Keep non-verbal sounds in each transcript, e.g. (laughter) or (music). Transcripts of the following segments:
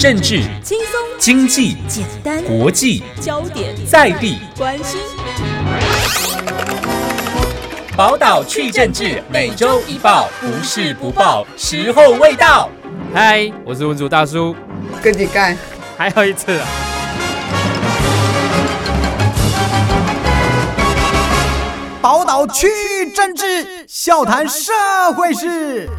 政治、轻松、经济、简单、国际、焦点、在地、关心。宝岛去政治，每周一报，不是不报，时候未到。嗨，我是文主大叔，跟你干，还有一次啊。宝岛去政治，笑谈社会事。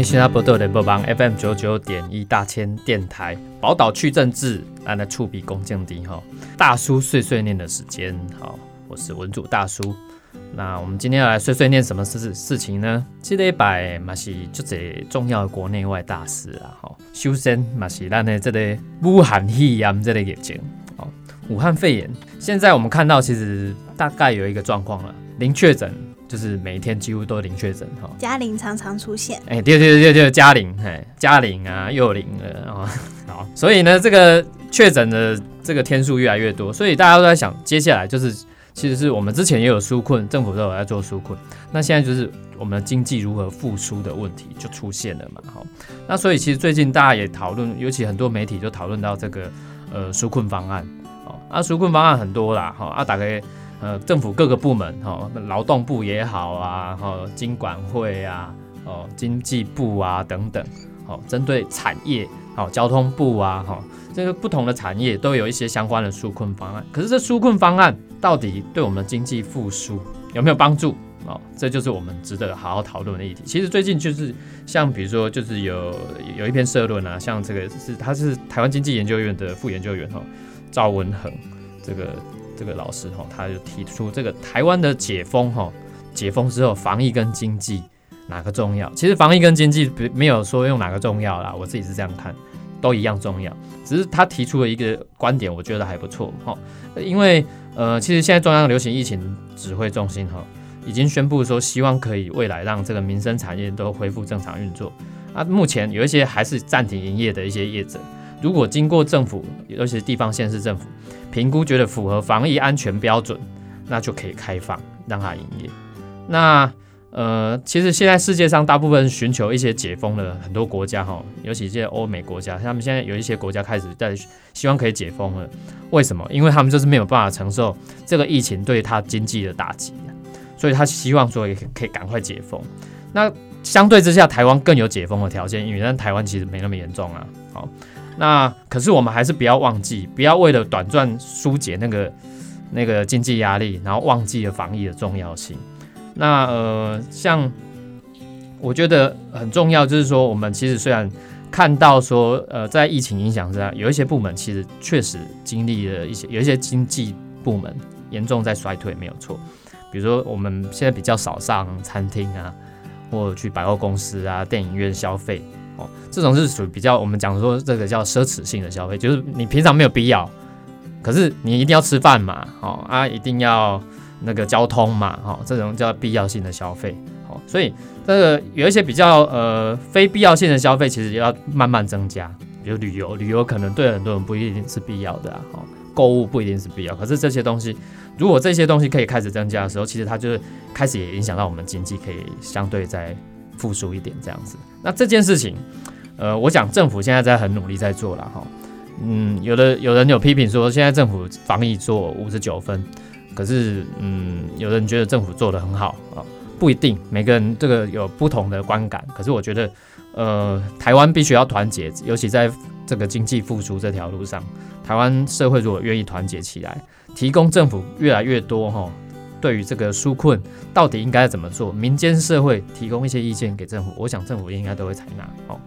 欢迎新加坡豆联播帮 FM 九九点一大千电台宝岛去政治，安的触笔恭敬地哈，大叔碎碎念的时间，好，我是文主大叔。那我们今天要来碎碎念什么事事情呢？这礼拜嘛是就这重要的国内外大事啊，哈，首先嘛是咱的这个武汉肺炎这个疫情，哦，武汉肺炎，现在我们看到其实大概有一个状况了，零确诊，就是每一天几乎都零确诊哈。嘉玲常常出现，哎，对对对对，嘉玲，哎，嘉玲啊，又零了啊，好，所以呢，这个确诊的这个天数越来越多，所以大家都在想，接下来就是，其实是我们之前也有纾困，政府都有在做纾困，那现在就是我们的经济如何复苏的问题就出现了嘛，好，那所以其实最近大家也讨论，尤其很多媒体就讨论到这个呃纾困方案，哦，啊，纾困方案很多啦，哈，啊，大概。呃，政府各个部门，哈，劳动部也好啊，哈，经管会啊，哦，经济部啊等等，哦，针对产业，好，交通部啊，哈，这个不同的产业都有一些相关的纾困方案。可是这纾困方案到底对我们经济复苏有没有帮助？哦，这就是我们值得好好讨论的议题。其实最近就是像比如说，就是有有一篇社论啊，像这个是他是台湾经济研究院的副研究员哈，赵文恒这个。这个老师哈，他就提出这个台湾的解封哈，解封之后防疫跟经济哪个重要？其实防疫跟经济没有说用哪个重要啦，我自己是这样看，都一样重要。只是他提出了一个观点，我觉得还不错哈。因为呃，其实现在中央流行疫情指挥中心哈，已经宣布说希望可以未来让这个民生产业都恢复正常运作。啊，目前有一些还是暂停营业的一些业者。如果经过政府，尤其是地方县市政府评估，觉得符合防疫安全标准，那就可以开放让它营业。那呃，其实现在世界上大部分寻求一些解封的很多国家哈，尤其这些欧美国家，他们现在有一些国家开始在希望可以解封了。为什么？因为他们就是没有办法承受这个疫情对他经济的打击，所以他希望说也可以赶快解封。那相对之下，台湾更有解封的条件，因为台湾其实没那么严重啊。好。那可是我们还是不要忘记，不要为了短暂疏解那个那个经济压力，然后忘记了防疫的重要性。那呃，像我觉得很重要，就是说我们其实虽然看到说呃，在疫情影响之下，有一些部门其实确实经历了一些，有一些经济部门严重在衰退，没有错。比如说我们现在比较少上餐厅啊，或去百货公司啊、电影院消费。这种是属于比较我们讲说这个叫奢侈性的消费，就是你平常没有必要，可是你一定要吃饭嘛，哦啊，一定要那个交通嘛，哦，这种叫必要性的消费，哦，所以这个有一些比较呃非必要性的消费，其实也要慢慢增加，比如旅游，旅游可能对很多人不一定是必要的啊，哦，购物不一定是必要，可是这些东西，如果这些东西可以开始增加的时候，其实它就是开始也影响到我们经济可以相对在复苏一点这样子，那这件事情。呃，我想政府现在在很努力在做了哈，嗯，有的有人有批评说现在政府防疫做五十九分，可是嗯，有的人觉得政府做的很好啊，不一定，每个人这个有不同的观感。可是我觉得，呃，台湾必须要团结，尤其在这个经济复苏这条路上，台湾社会如果愿意团结起来，提供政府越来越多哈，对于这个纾困到底应该怎么做，民间社会提供一些意见给政府，我想政府应该都会采纳哦。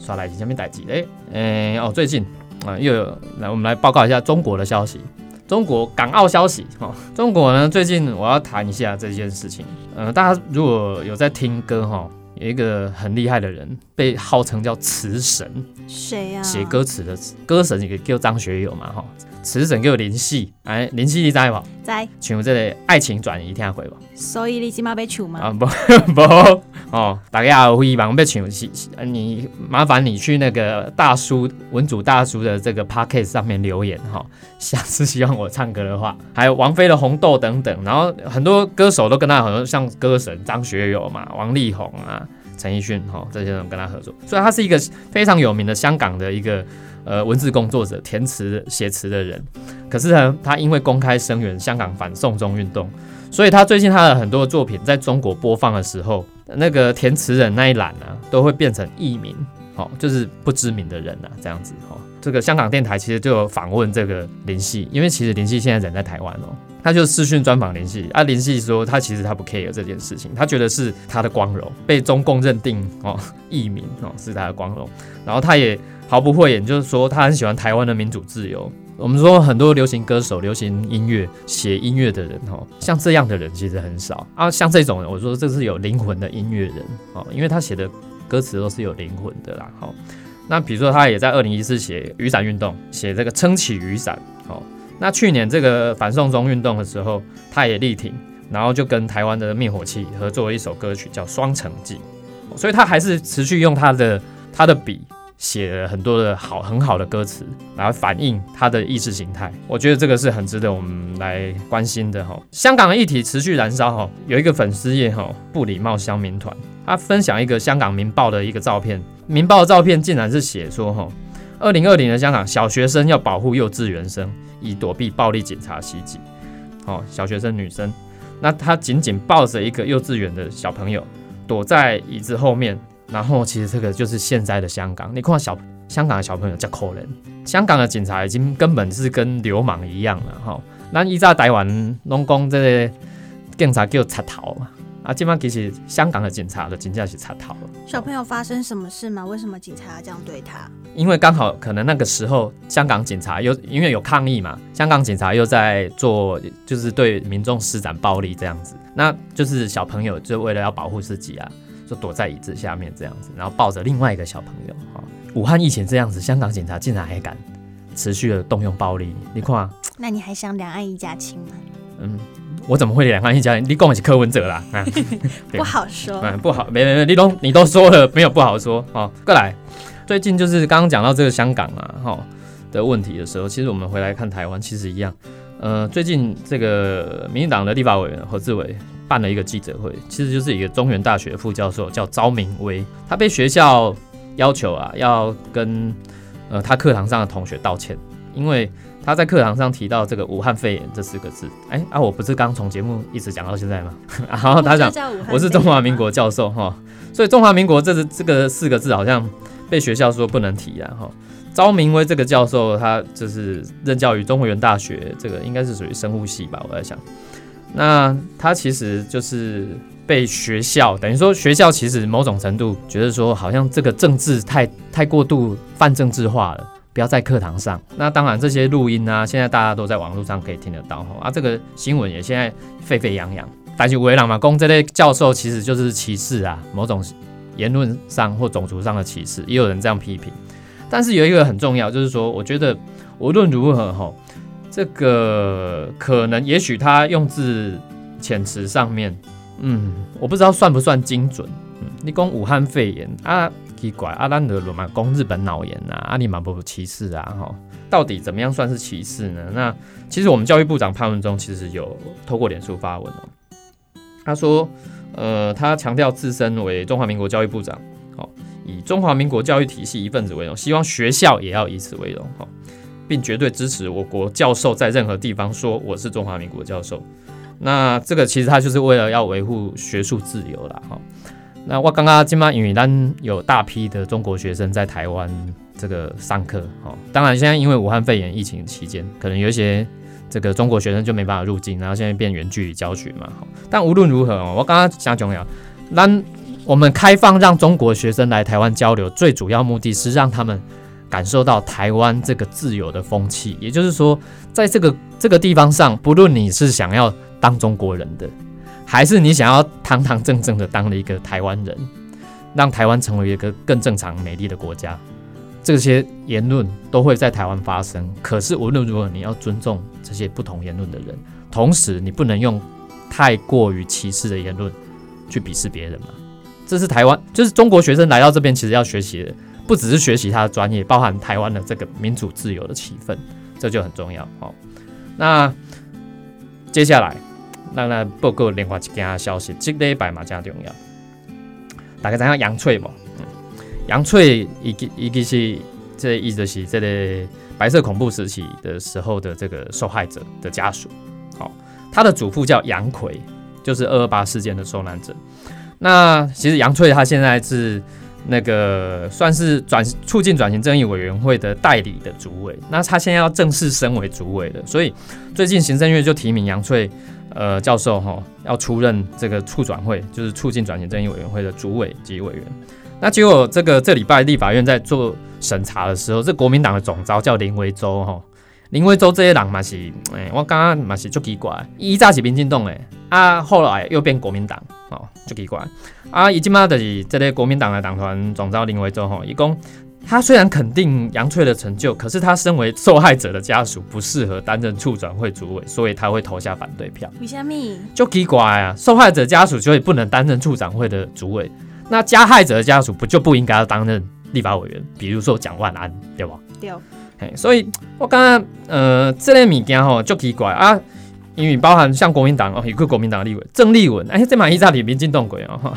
刷来下面代记，哎，哎，哦，最近啊，又有来，我们来报告一下中国的消息。中国港澳消息，哈，中国呢，最近我要谈一下这件事情。呃，大家如果有在听歌，哈，有一个很厉害的人，被号称叫词神，谁呀？写歌词的歌神，也叫张学友嘛，哈，词神给我联系，哎，联系你在吗？在，像这个爱情转移听会不？所以你今嘛被处吗？啊不 (laughs) 不哦，大家有希望要请是呃你麻烦你去那个大叔文主大叔的这个 p o c k e t 上面留言哈、(laughs) 下次希望我唱歌的话，还有王菲的红豆等等，然后很多歌手都跟他很多，像歌神张学友嘛、王力宏啊、陈奕迅哈、这些人跟他合作，所以他是一个非常有名的香港的一个呃文字工作者、填词写词的人。可是呢，他因为公开声援香港反送中运动，所以他最近他的很多作品在中国播放的时候，那个填词人那一栏啊，都会变成艺名，哦，就是不知名的人啊，这样子哦。这个香港电台其实就有访问这个林夕，因为其实林夕现在人在台湾哦，他就视讯专访林夕啊，林夕说他其实他不 care 这件事情，他觉得是他的光荣，被中共认定哦艺名哦是他的光荣，然后他也毫不讳言，就是说他很喜欢台湾的民主自由。我们说很多流行歌手、流行音乐写音乐的人，哈，像这样的人其实很少啊。像这种，我说这是有灵魂的音乐人，哦，因为他写的歌词都是有灵魂的啦，好。那比如说他也在二零一四写雨伞运动，写这个撑起雨伞，好。那去年这个反送中运动的时候，他也力挺，然后就跟台湾的灭火器合作了一首歌曲叫《双城记》，所以他还是持续用他的他的笔。写了很多的好很好的歌词，然后反映他的意识形态，我觉得这个是很值得我们来关心的哈。香港的议题持续燃烧哈，有一个粉丝页哈，不礼貌乡民团，他分享一个香港《明报》的一个照片，《明报》的照片竟然是写说哈，二零二零的香港小学生要保护幼稚园生，以躲避暴力警察袭击。哦，小学生女生，那她紧紧抱着一个幼稚园的小朋友，躲在椅子后面。然后其实这个就是现在的香港，你看小香港的小朋友叫可怜，香港的警察已经根本是跟流氓一样了哈。那依照台湾拢讲这个警察叫贼头嘛，啊，今晚其实香港的警察的警察是贼头。小朋友发生什么事吗？为什么警察要这样对他？因为刚好可能那个时候香港警察又因为有抗议嘛，香港警察又在做就是对民众施展暴力这样子，那就是小朋友就为了要保护自己啊。就躲在椅子下面这样子，然后抱着另外一个小朋友。哈，武汉疫情这样子，香港警察竟然还敢持续的动用暴力，你看？那你还想两岸一家亲吗？嗯，我怎么会两岸一家亲？你讲的是柯文哲啦，啊，(laughs) 不好说。嗯，不好，没没没，你都你都说了，没有不好说。哦，过来，最近就是刚刚讲到这个香港啊，哈的问题的时候，其实我们回来看台湾，其实一样。呃，最近这个民进党的立法委员何志伟。办了一个记者会，其实就是一个中原大学副教授叫招明威，他被学校要求啊，要跟呃他课堂上的同学道歉，因为他在课堂上提到这个武汉肺炎这四个字。哎啊，我不是刚从节目一直讲到现在吗？(laughs) 然后他讲我是中华民国教授哈，所以中华民国这是这个四个字好像被学校说不能提啊哈。招明威这个教授他就是任教于中原大学，这个应该是属于生物系吧，我在想。那他其实就是被学校，等于说学校其实某种程度觉得说，好像这个政治太太过度泛政治化了，不要在课堂上。那当然这些录音啊，现在大家都在网络上可以听得到哈。啊，这个新闻也现在沸沸扬扬。但是维朗马公这类教授其实就是歧视啊，某种言论上或种族上的歧视，也有人这样批评。但是有一个很重要，就是说，我觉得无论如何哈。这个可能，也许他用字遣词上面，嗯，我不知道算不算精准。嗯，你讲武汉肺炎啊，奇怪，阿兰德罗嘛讲日本脑炎呐，阿里马不歧视啊，哈，到底怎么样算是歧视呢？那其实我们教育部长潘文忠其实有透过脸书发文哦，他说，呃，他强调自身为中华民国教育部长，好，以中华民国教育体系一份子为荣，希望学校也要以此为荣，哈。并绝对支持我国教授在任何地方说我是中华民国教授。那这个其实他就是为了要维护学术自由啦哈。那我刚刚今晚因为咱有大批的中国学生在台湾这个上课哈。当然现在因为武汉肺炎疫情期间，可能有一些这个中国学生就没办法入境，然后现在变远距离教学嘛。哈但无论如何，我刚刚想讲重要，咱我们开放让中国学生来台湾交流，最主要目的是让他们。感受到台湾这个自由的风气，也就是说，在这个这个地方上，不论你是想要当中国人的，还是你想要堂堂正正的当了一个台湾人，让台湾成为一个更正常、美丽的国家，这些言论都会在台湾发生。可是无论如何，你要尊重这些不同言论的人，同时你不能用太过于歧视的言论去鄙视别人嘛。这是台湾，就是中国学生来到这边，其实要学习的不只是学习他的专业，包含台湾的这个民主自由的气氛，这就很重要。好，那接下来，让那报告另外一件消息，这礼拜嘛真重要。大家知影杨翠无？嗯，杨翠伊其伊其是这意思是这个白色恐怖时期的时候的这个受害者的家属。好，他的祖父叫杨奎，就是二二八事件的受难者。那其实杨翠他现在是那个算是转促进转型正义委员会的代理的主委，那他现在要正式升为主委了，所以最近行政院就提名杨翠呃教授哈要出任这个促转会，就是促进转型正义委员会的主委及委员。那结果这个这礼拜立法院在做审查的时候，这国民党的总召叫林维洲哈，林维洲这些人嘛是，诶、我刚刚嘛是足奇怪，伊早是民进党诶，啊后来又变国民党。哦，足奇怪啊！伊即马就是这个国民党的党团总召林维洲吼，伊讲他虽然肯定杨翠的成就，可是他身为受害者的家属，不适合担任处转会主委，所以他会投下反对票。为什么？就奇怪啊！受害者家属所以不能担任处长会的主委，那加害者的家属不就不应该要担任立法委员？比如说蒋万安，对吧？对。嘿，所以我刚刚呃，这类物件吼就奇怪啊。因为包含像国民党哦，有个国民党立委郑立文，哎，这马一在里民进动鬼哦，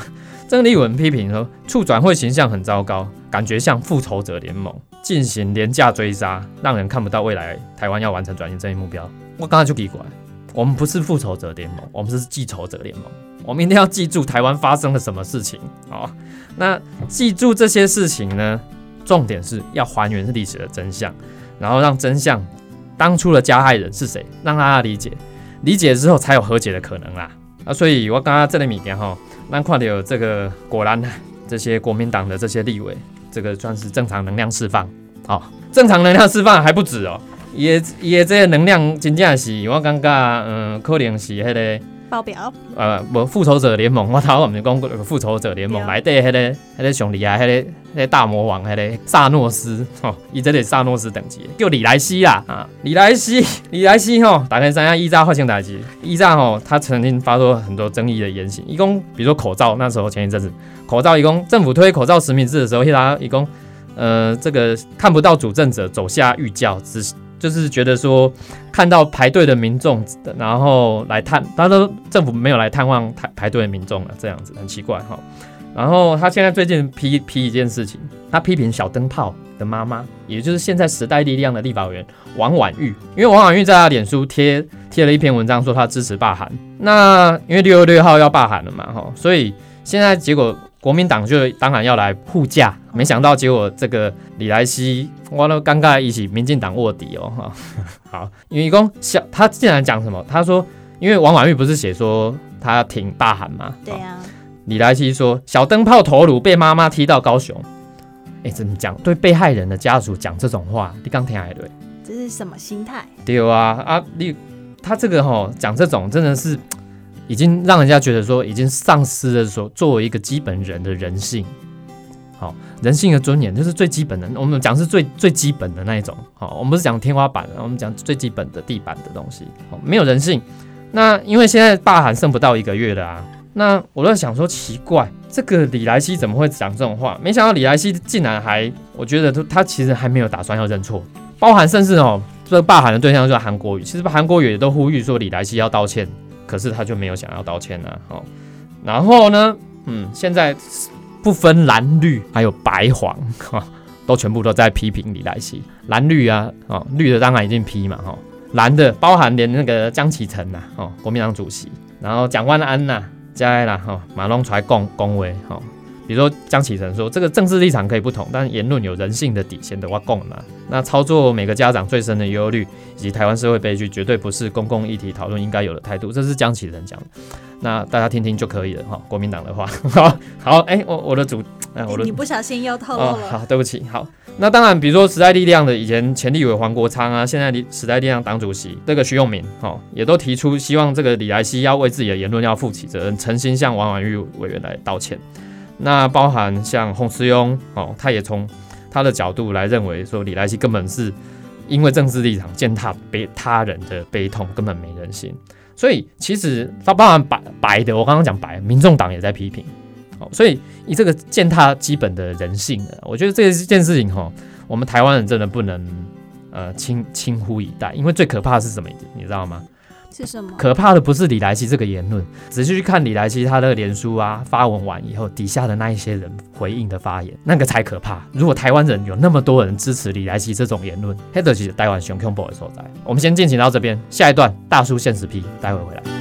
郑立文批评说，促转会形象很糟糕，感觉像复仇者联盟进行廉价追杀，让人看不到未来台湾要完成转型正义目标。我刚才就奇怪，我们不是复仇者联盟，我们是记仇者联盟，我们一定要记住台湾发生了什么事情哦。那记住这些事情呢，重点是要还原历史的真相，然后让真相当初的加害人是谁，让大家理解。理解之后才有和解的可能啦啊！所以我刚刚这里米件哈，那看到有这个果然这些国民党的这些立委，这个算是正常能量释放，好，正常能量释放还不止哦，也也这些能量真正是我感觉，嗯，可能是迄个。爆表，呃，无复仇者联盟，我头我们讲过复仇者联盟内底迄个迄个上厉害，迄个迄个大魔王，迄个萨诺斯，吼，伊这里萨诺斯等级，叫李莱西啦，啊，李莱西，李莱西，吼，打开三下伊扎发生代志，伊扎吼，他曾经发出很多争议的言行，一共比如说口罩，那时候前一阵子口罩，一共政府推口罩实名制的时候，他一共呃这个看不到主政者走下御教，只是。就是觉得说，看到排队的民众，然后来探，他说政府没有来探望排排队的民众了，这样子很奇怪哈。然后他现在最近批批一件事情，他批评小灯泡的妈妈，也就是现在时代力量的立法委员王婉玉，因为王婉玉在他脸书贴贴了一篇文章，说他支持罢韩。那因为六月六号要罢韩了嘛，哈，所以现在结果。国民党就当然要来护驾，没想到结果这个李莱西，我都尴尬一起民进党卧底哦哈。(laughs) 好，因为公小他竟然讲什么？他说，因为王婉玉不是写说他挺大喊吗？对呀。李莱西说，小灯泡头颅被妈妈踢到高雄。哎，怎么讲？对被害人的家属讲这种话，你刚听还对？这是什么心态？对啊啊，你他这个哈讲这种真的是。已经让人家觉得说，已经丧失了说作为一个基本人的人性，好，人性的尊严就是最基本的。我们讲是最最基本的那一种，好，我们不是讲天花板，我们讲最基本的地板的东西，好，没有人性。那因为现在大喊剩不到一个月了啊，那我在想说，奇怪，这个李莱西怎么会讲这种话？没想到李莱西竟然还，我觉得他他其实还没有打算要认错，包含甚至哦，这个罢喊的对象就是韩国瑜，其实韩国瑜也都呼吁说李莱西要道歉。可是他就没有想要道歉呢，哦，然后呢，嗯，现在不分蓝绿还有白黄，哈，都全部都在批评李来熙，蓝绿啊，哦，绿的当然已经批嘛，哈，蓝的包含连那个江启臣呐，哦，国民党主席，然后蒋万安呐，加啦，哈，马龙出来恭恭维，哈，比如说江启臣说这个政治立场可以不同，但言论有人性的底线的话，共嘛，那操作每个家长最深的忧虑。以及台湾社会悲剧绝对不是公共议题讨论应该有的态度，这是江启臣讲的，那大家听听就可以了哈。国民党的话，(laughs) 好，好，哎，我我的主，哎，我的，你不小心又透露了，好，对不起，好，那当然，比如说时代力量的以前前立委黄国昌啊，现在的时代力量党主席这个徐永明，哈，也都提出希望这个李来熙要为自己的言论要负起责任，诚心向王婉玉委员来道歉。那包含像洪世庸，哦，他也从他的角度来认为说李来希根本是。因为政治立场践踏悲他人的悲痛，根本没人性。所以其实他包含白白的，我刚刚讲白，民众党也在批评。哦，所以以这个践踏基本的人性的，我觉得这件事情哈，我们台湾人真的不能呃轻轻忽以待，因为最可怕的是什么？你知道吗？是什么？可怕的不是李来希这个言论，仔细去看李来希他的脸书啊发文完以后底下的那一些人回应的发言，那个才可怕。如果台湾人有那么多人支持李来希这种言论，黑德其实台湾熊恐怖的所在。我们先进行到这边，下一段大叔现实批，待会回来。